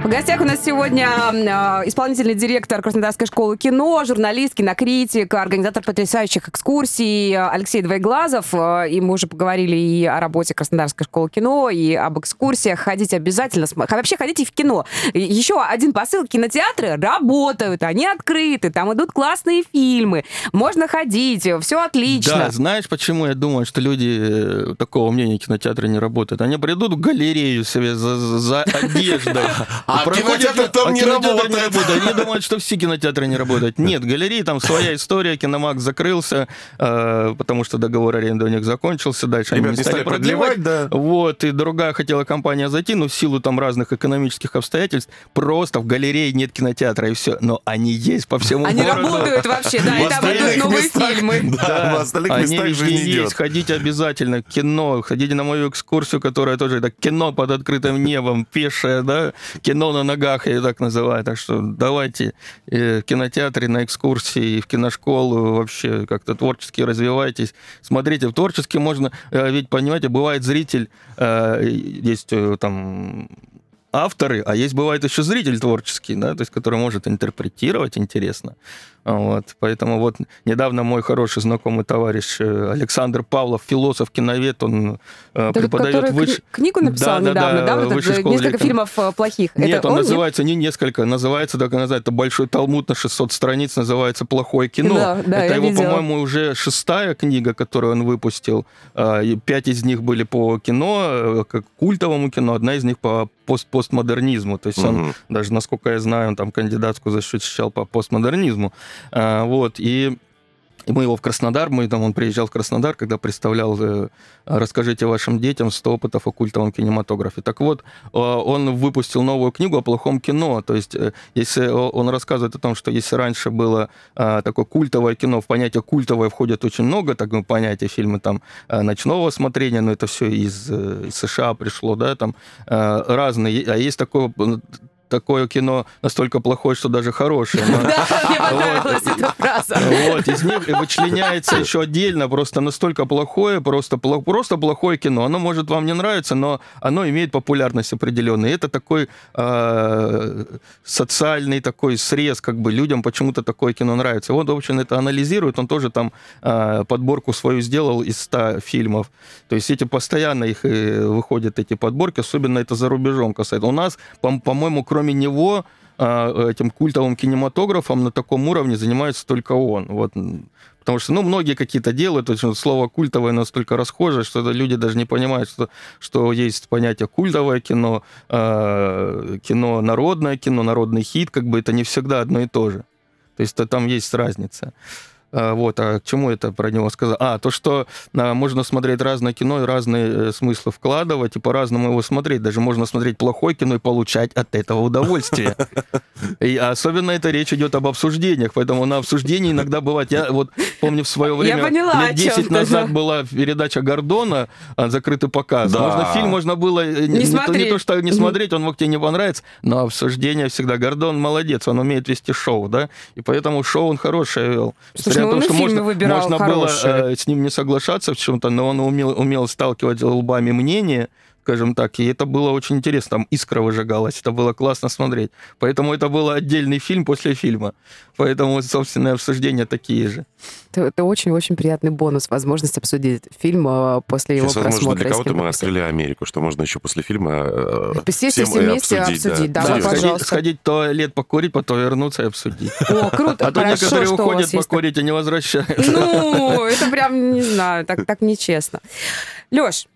В гостях у нас сегодня э, исполнительный директор Краснодарской школы кино, журналист, кинокритик, организатор потрясающих экскурсий Алексей Двоеглазов. Э, и мы уже поговорили и о работе Краснодарской школы кино, и об экскурсиях. Ходите обязательно. Вообще ходите в кино. Еще один посыл. Кинотеатры работают, они открыты, там идут классные фильмы. Можно ходить, все отлично. Да, знаешь, почему я думаю, что люди э, такого мнения кинотеатры не работают? Они придут в галерею себе за, за одеждой. А кинотеатр там а не работает. Не работает. Они думают, что все кинотеатры не работают. Нет, галереи, там своя история, киномаг закрылся, э, потому что договор аренды у них закончился, дальше Ребят, они не стали продлевать. Да. Вот, и другая хотела компания зайти, но в силу там разных экономических обстоятельств просто в галерее нет кинотеатра, и все. Но они есть по всему они городу. Они работают вообще, да, и там идут новые фильмы. Да, в остальных местах жизнь есть, ходите обязательно, кино, ходите на мою экскурсию, которая тоже, это кино под открытым небом, пешее, да, кино кино на ногах, я так называю. Так что давайте э, в кинотеатре, на экскурсии, в киношколу вообще как-то творчески развивайтесь. Смотрите, в творчески можно... Э, ведь, понимаете, бывает зритель, э, есть там авторы, а есть бывает еще зритель творческий, да, то есть который может интерпретировать интересно. Вот, поэтому вот недавно мой хороший знакомый товарищ э, Александр Павлов, философ, киновед, он э, Это преподает выше... книгу написал да, недавно, да, да, да вот несколько фильм. фильмов э, плохих. Нет, Это он, он называется нет? не несколько, называется, так называется, большой талмуд на 600 страниц, называется «Плохое кино». Да, да, Это его, по-моему, уже шестая книга, которую он выпустил. А, пять из них были по кино, как культовому кино, одна из них по пост постмодернизму. То есть угу. он, даже, насколько я знаю, он там кандидатскую защищал по постмодернизму. А, вот, и и мы его в Краснодар, мы там, он приезжал в Краснодар, когда представлял э, «Расскажите вашим детям 100 опытов о культовом кинематографе». Так вот, э, он выпустил новую книгу о плохом кино. То есть, э, если он рассказывает о том, что если раньше было такое культовое кино, в понятие культовое входит очень много, так ну, понятие фильмы там ночного смотрения, но это все из, из США пришло, да, там разные. А есть такое такое кино настолько плохое, что даже хорошее. Да, мне понравилась эта фраза. Вот, из них вычленяется еще отдельно просто настолько плохое, просто, просто плохое кино. Оно может вам не нравиться, но оно имеет популярность определенную. И это такой э, социальный такой срез, как бы людям почему-то такое кино нравится. Вот, в общем, это анализирует, он тоже там э, подборку свою сделал из 100 фильмов. То есть эти постоянно их э, выходят эти подборки, особенно это за рубежом касается. У нас, по-моему, кроме него а, этим культовым кинематографом на таком уровне занимается только он. Вот. Потому что, ну, многие какие-то делают, то есть слово культовое настолько расхожее, что люди даже не понимают, что, что есть понятие культовое кино, э, кино народное кино, народный хит, как бы это не всегда одно и то же. То есть там есть разница. А, вот, а к чему это про него сказал? А, то, что а, можно смотреть разное кино и разные э, смыслы вкладывать, и по-разному его смотреть. Даже можно смотреть плохое кино и получать от этого удовольствие. И особенно это речь идет об обсуждениях, поэтому на обсуждении иногда бывает... Я вот помню в свое время, поняла, лет 10 назад да. была передача Гордона «Закрытый показ». Да. Можно фильм можно было э, Не не, то, не то, что не смотреть, он мог тебе не понравиться, но обсуждение всегда. Гордон молодец, он умеет вести шоу, да, и поэтому шоу он хорошее вел. Слушай, Несмотря ну на и что можно, можно хорошие. было э, с ним не соглашаться в чем-то, но он умел, умел сталкивать лбами мнения, скажем так, и это было очень интересно. Там искра выжигалась, это было классно смотреть. Поэтому это был отдельный фильм после фильма. Поэтому, собственно, обсуждения такие же. Это, очень-очень приятный бонус, возможность обсудить фильм э, после его Сейчас, возможно, просмотра. для с кого-то мы обсудить. открыли Америку, что можно еще после фильма э, Сесть всем все вместе обсудить, да, Да, Серьезно. сходить, пожалуйста. сходить в туалет, покурить, потом вернуться и обсудить. О, круто, А то хорошо, некоторые уходят покурить и не возвращаются. Ну, это прям, не знаю, так, так нечестно. Леш,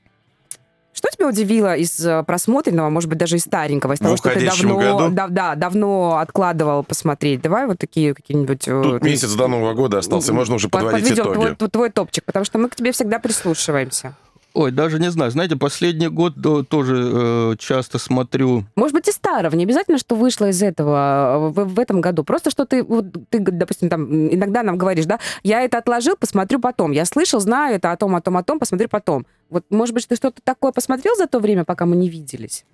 что тебя удивило из э, просмотренного, может быть, даже из старенького, из В того, что ты давно, году? да, да, давно откладывал посмотреть? Давай вот такие какие-нибудь... э, Тут месяц до Нового года остался, можно уже под- подводить подведем итоги. Твой- твой топчик, потому что мы к тебе всегда прислушиваемся. Ой, даже не знаю. Знаете, последний год да, тоже э, часто смотрю Может быть, и старого. Не обязательно, что вышло из этого э, в, в этом году. Просто, что ты, вот, ты, допустим, там иногда нам говоришь, да, я это отложил, посмотрю потом. Я слышал, знаю это о том, о том, о том, посмотрю потом. Вот, может быть, ты что-то такое посмотрел за то время, пока мы не виделись?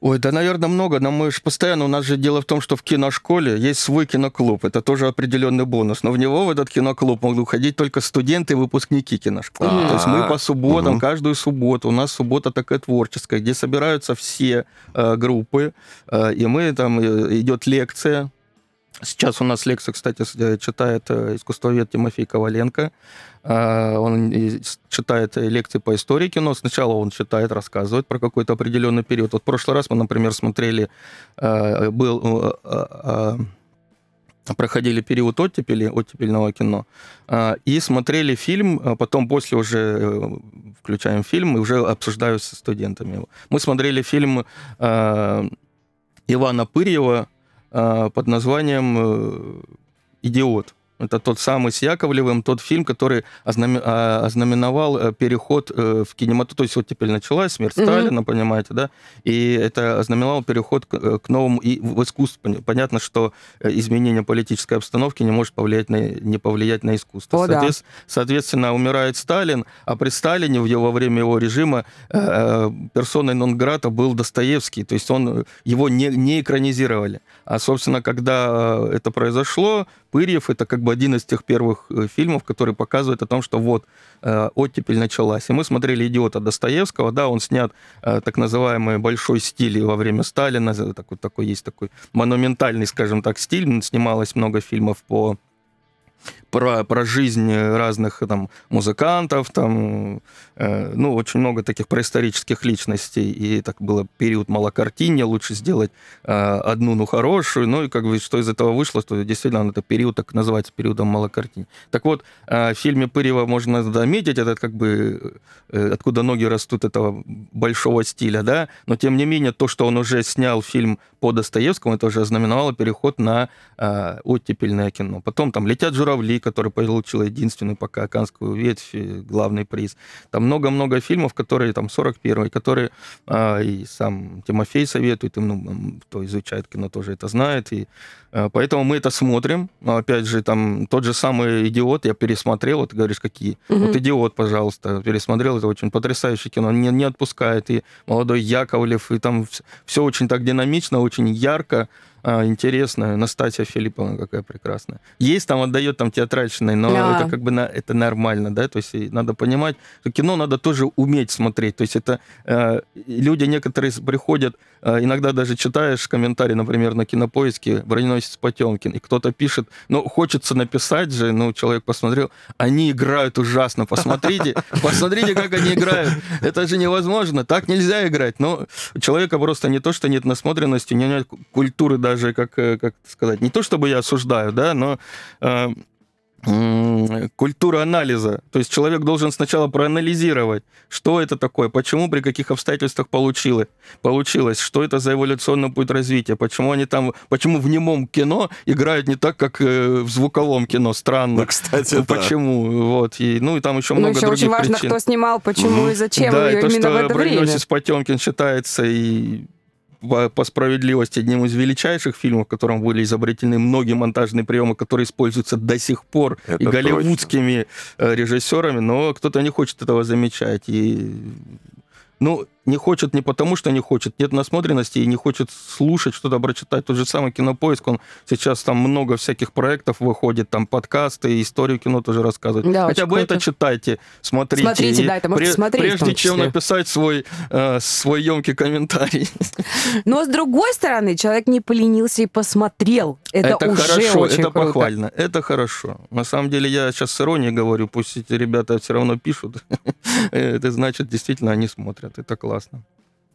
Ой, да, наверное, много, но мы же постоянно, у нас же дело в том, что в киношколе есть свой киноклуб, это тоже определенный бонус, но в него, в этот киноклуб, могут ходить только студенты и выпускники киношколы. А, То есть мы по субботам, мгм. каждую субботу, у нас суббота такая творческая, где собираются все э, группы, э, и мы, там э, идет лекция, Сейчас у нас лекцию, кстати, э, читает э, искусствовед Тимофей Коваленко. Э, Он читает э, лекции по истории кино. Сначала он читает, рассказывает про какой-то определенный период. Вот в прошлый раз мы, например, смотрели, был проходили период оттепели, оттепельного кино, и смотрели фильм, а потом после уже включаем фильм и уже обсуждаю со студентами его. Мы смотрели фильм Ивана Пырьева под названием э, «Идиот». Это тот самый с Яковлевым, тот фильм, который а, ознаменовал э, переход э, в кинематограф. То есть вот теперь началась смерть Мгм. Сталина, понимаете, да? И это ознаменовало переход к, э, к новому и в искусство. Пон- Понятно, что э, изменение политической обстановки не может повлиять на, не повлиять на искусство. О, да. Соответ- Соответственно, умирает Сталин, а при Сталине в его, во время его режима э, персоной нон-грата был Достоевский, то есть он, э, его не, не экранизировали. А, собственно, когда э, это произошло, Пырьев это как бы один из тех первых э, фильмов, который показывает о том, что вот э, оттепель началась. И мы смотрели «Идиота» Достоевского, да, он снят э, так называемый большой стиль во время Сталина, такой, такой есть такой монументальный, скажем так, стиль. Снималось много фильмов по про, про жизнь разных там музыкантов, там, э, ну, очень много таких происторических личностей, и так было период малокартинья, лучше сделать э, одну, ну, хорошую, ну, и как бы что из этого вышло, что действительно это период так называется периодом малокартинья. Так вот, э, в фильме Пырева можно заметить, этот как бы, э, откуда ноги растут этого большого стиля, да, но тем не менее то, что он уже снял фильм по Достоевскому, это уже ознаменовало переход на э, оттепельное кино. Потом там «Летят журавли», который получил единственный пока Канскую ветвь, главный приз. Там много-много фильмов, которые, там, 41-й, которые а, и сам Тимофей советует, и, ну, кто изучает кино, тоже это знает, и а, поэтому мы это смотрим. Но, опять же, там тот же самый «Идиот» я пересмотрел, вот ты говоришь, какие. Угу. Вот «Идиот», пожалуйста, пересмотрел, это очень потрясающее кино, не, не отпускает, и молодой Яковлев, и там все очень так динамично, очень ярко, а, интересная. Настасья Филипповна какая прекрасная. Есть там, отдает там театральщиной, но да. это как бы на, это нормально, да, то есть надо понимать, что кино надо тоже уметь смотреть, то есть это э, люди некоторые приходят, э, иногда даже читаешь комментарий, например, на Кинопоиске «Броненосец Потемкин», и кто-то пишет, ну, хочется написать же, ну, человек посмотрел, они играют ужасно, посмотрите, посмотрите, как они играют, это же невозможно, так нельзя играть, но у человека просто не то, что нет насмотренности, нет культуры, да, даже, как, э, как сказать, не то чтобы я осуждаю, да, но э, культура анализа. То есть человек должен сначала проанализировать, что это такое, почему, при каких обстоятельствах получилось, получилось, что это за эволюционный путь развития, почему они там, почему в немом кино играют не так, как э, в звуковом кино, странно. Ну, кстати, ну, Почему? Да. Вот. И, ну и там еще ну, много еще других очень важно, причин. кто снимал, почему mm-hmm. и зачем, да, и, и то, именно что в это время. Потемкин считается и по справедливости одним из величайших фильмов, в котором были изобретены многие монтажные приемы, которые используются до сих пор Это и голливудскими точно. Э, режиссерами, но кто-то не хочет этого замечать. И ну, не хочет не потому, что не хочет, нет насмотренности и не хочет слушать, что-то прочитать. Тот же самый Кинопоиск, он сейчас там много всяких проектов выходит, там подкасты, историю кино тоже рассказывает. Да, Хотя бы круто. это читайте, смотрите. Смотрите, да, это можете смотреть. Прежде чем написать свой, э, свой емкий комментарий. Но с другой стороны, человек не поленился и посмотрел. Это, это уже хорошо, очень это круто. похвально, это хорошо. На самом деле я сейчас с иронией говорю, пусть эти ребята все равно пишут. это значит, действительно, они смотрят. Это классно классно.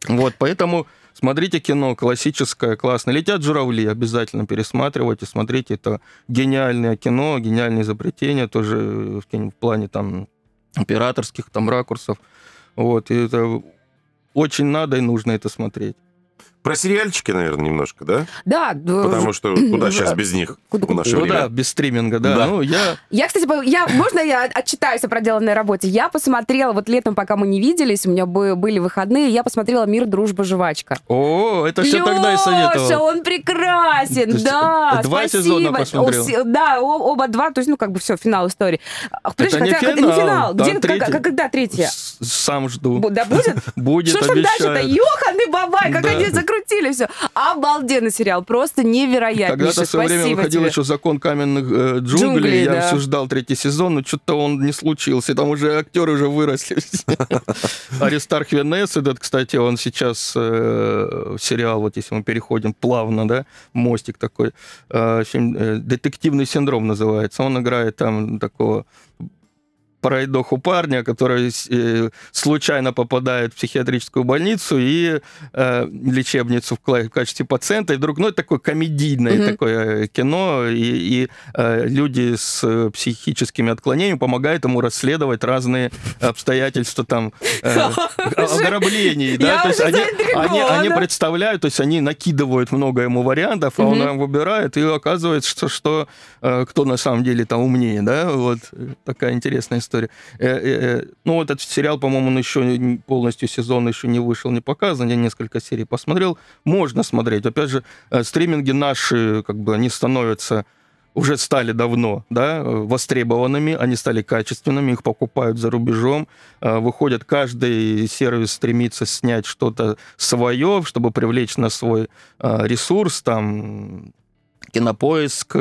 Вот, поэтому смотрите кино классическое, классно. «Летят журавли» обязательно пересматривайте, смотрите. Это гениальное кино, гениальное изобретение тоже в, в плане там операторских там ракурсов. Вот, и это очень надо и нужно это смотреть. Про сериальчики, наверное, немножко, да? Да. Потому что куда сейчас без них в наше ну, время? да, без стриминга, да. да. Ну, я... я, кстати, я, можно я отчитаюсь о проделанной работе? Я посмотрела, вот летом, пока мы не виделись, у меня были выходные, я посмотрела «Мир, дружба, жвачка». О, это все тогда и советовал. он прекрасен, есть, да, Два спасибо. сезона посмотрел. Да, оба два, то есть, ну, как бы все, финал истории. Это не финал. Не финал. Где, третий... как, когда третья? Сам жду. Да будет? Будет, Что ж там дальше-то? Ёхан и бабай, как они закрутили закрутили все. Обалденный сериал, просто невероятнейший. Когда-то в свое время выходил тебе. еще «Закон каменных э, джунглей», Джунгли, я да. все ждал третий сезон, но что-то он не случился, там уже актеры уже выросли. Аристарх Венес, этот, кстати, он сейчас э, сериал, вот если мы переходим плавно, да, мостик такой, э, фильм «Детективный синдром» называется, он играет там такого пройдоху парня, который э, случайно попадает в психиатрическую больницу и э, лечебницу в, качестве пациента, и вдруг, ну, это такое комедийное mm-hmm. такое кино, и, и э, люди с психическими отклонениями помогают ему расследовать разные обстоятельства там э, ограблений, да, то есть они, они, они представляют, то есть они накидывают много ему вариантов, а он выбирает, и оказывается, что, что э, кто на самом деле там умнее, да, вот такая интересная история. Э, э, э, ну, этот сериал, по-моему, он еще полностью сезон еще не вышел, не показан. Я несколько серий посмотрел. Можно смотреть. Опять же, стриминги наши, как бы, они становятся уже стали давно да, востребованными, они стали качественными, их покупают за рубежом, выходят, каждый сервис стремится снять что-то свое, чтобы привлечь на свой ресурс, там, кинопоиск,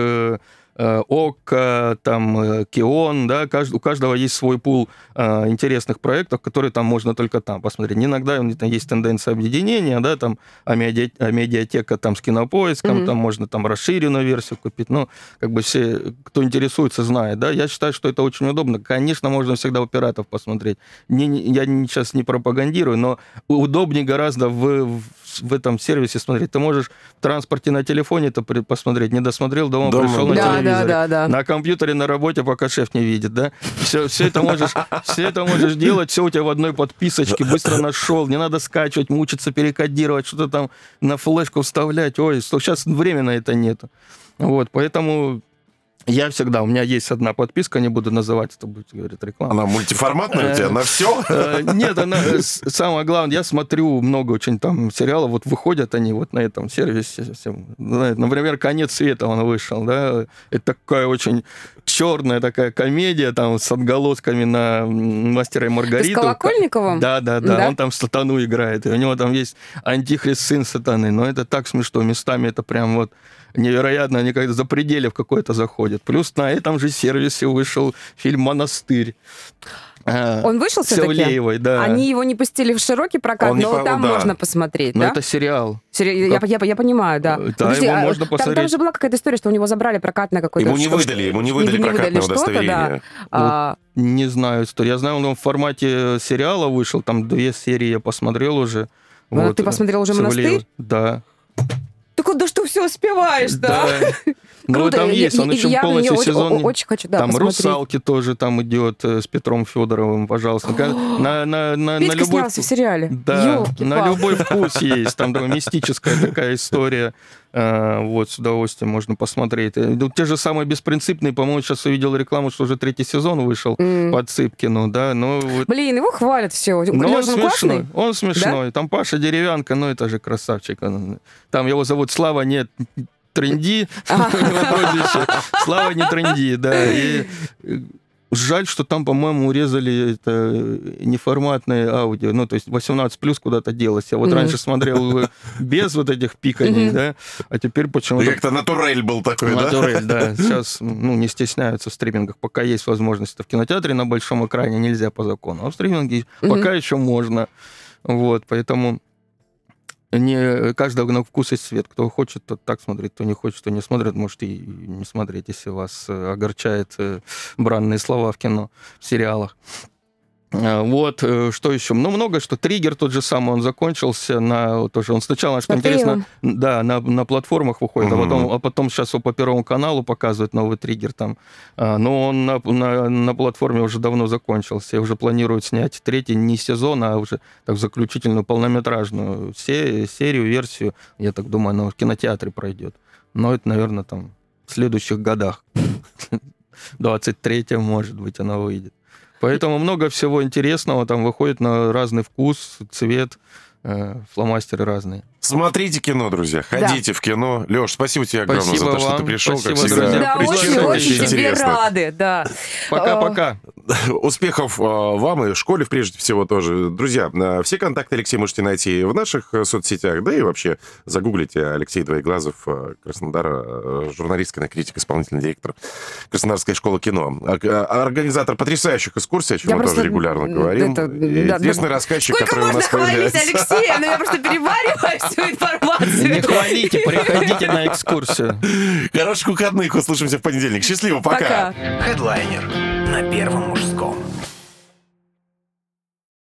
Э, ОККО, там, э, Кион, да, у каждого есть свой пул э, интересных проектов, которые там можно только там посмотреть. Иногда есть тенденция объединения, да, там, а, а медиатека там с кинопоиском, mm-hmm. там можно там расширенную версию купить, ну, как бы все, кто интересуется, знает, да, я считаю, что это очень удобно. Конечно, можно всегда у пиратов посмотреть. Не, я сейчас не пропагандирую, но удобнее гораздо в, в в этом сервисе смотреть. Ты можешь в транспорте на телефоне это посмотреть, не досмотрел, дома, дома пришел да, на телевизоре. Да, да, да. На компьютере, на работе, пока шеф не видит, да? Все, все, это можешь, все это можешь делать, все у тебя в одной подписочке, быстро нашел, не надо скачивать, мучиться, перекодировать, что-то там на флешку вставлять. Ой, сейчас времени на это нету. Вот, поэтому Я всегда, у меня есть одна подписка, не буду называть, это будет, говорит, реклама. Она мультиформатная у тебя, на все? Э, нет, она, самое главное, я смотрю много очень там сериалов, вот выходят они вот на этом сервисе, например, «Конец света» он вышел, да, это такая очень черная такая комедия, там, с отголосками на «Мастера и Маргариту». С Колокольниковым? Да, да, да, да, он там сатану играет, и у него там есть антихрист, сын сатаны, но это так смешно, местами это прям вот невероятно, они как-то за пределы в какой-то заходят. Плюс на этом же сервисе вышел фильм «Монастырь». А, Он вышел все-таки? да. Они его не пустили в широкий прокат, Он но по... там да. можно посмотреть, но да? это сериал. Сери... Как... Я, я, я понимаю, да. Да, Подожди, его а, можно посмотреть. Там, там же была какая-то история, что у него забрали прокат на какой-то... Ему не выдали, ему не выдали не, прокатное не выдали удостоверение. Да. А... Не знаю историю. Я знаю, он в формате сериала вышел, там две серии я посмотрел уже. Ну, вот. Ты посмотрел уже «Монастырь»? Да. Ты куда что все успеваешь, да? да. Ну, там есть, он еще полностью сезон. Очень хочу, да, Там «Русалки» тоже там идет э, с Петром Федоровым, пожалуйста. На, на, на, на любой... снялся в сериале. Да, на любой вкус есть. Там мистическая такая история. Э, вот, с удовольствием можно посмотреть. Э, ну, те же самые беспринципные, по-моему, сейчас увидел рекламу, что уже третий сезон вышел mm. по Цыпкину, да, но... Блин, его хвалят все. Но он смешной, классный? он смешной. Да? Там Паша Деревянка, ну это же красавчик. Там его зовут Слава, нет, тренди, Слава не тренди, да. И жаль, что там, по-моему, урезали это неформатное аудио. Ну, то есть 18 плюс куда-то делось. Я вот mm-hmm. раньше смотрел без вот этих пиканий, mm-hmm. да, а теперь почему-то... Как-то натурель был такой, натурель, да? Натурель, да. Сейчас, ну, не стесняются в стримингах. Пока есть возможность. В кинотеатре на большом экране нельзя по закону. А в стриминге mm-hmm. пока еще можно. Вот, поэтому не каждого на вкус и цвет. Кто хочет, тот так смотрит, кто не хочет, то не смотрит. Может и не смотреть, если вас э, огорчает э, бранные слова в кино, в сериалах. А, вот, э, что еще? Ну, много что. Триггер тот же самый, он закончился на... Тоже он сначала, что интересно, да, на, на платформах выходит, угу. а, потом, а потом сейчас его по Первому каналу показывают новый триггер там. А, но он на, на, на платформе уже давно закончился. И уже планируют снять третий не сезон, а уже так заключительную полнометражную серию, версию. Я так думаю, она в кинотеатре пройдет. Но это, наверное, там в следующих годах. 23 может быть, она выйдет. Поэтому много всего интересного там выходит на разный вкус, цвет, э, фломастеры разные. Смотрите кино, друзья, ходите да. в кино. Леш, спасибо тебе огромное спасибо за то, вам. что ты пришел, спасибо, как всегда. Да, очень, очень тебе рады, да. Пока-пока. Успехов а, вам и школе, прежде всего, тоже. Друзья, а, все контакты Алексея можете найти в наших э, соцсетях, да и вообще загуглите Алексей Двоеглазов, э, Краснодар, э, журналист, кинокритик, исполнительный директор Краснодарской школы кино. Организатор потрясающих экскурсий, о чем я мы тоже регулярно говорим. Это, да, Известный да. рассказчик, Сколько который у нас появляется. Алексея? Ну, я просто перевариваю всю информацию. Не хвалите, приходите на экскурсию. Хороших выходных, услышимся в понедельник. Счастливо, пока. Хедлайнер на Первом мужском.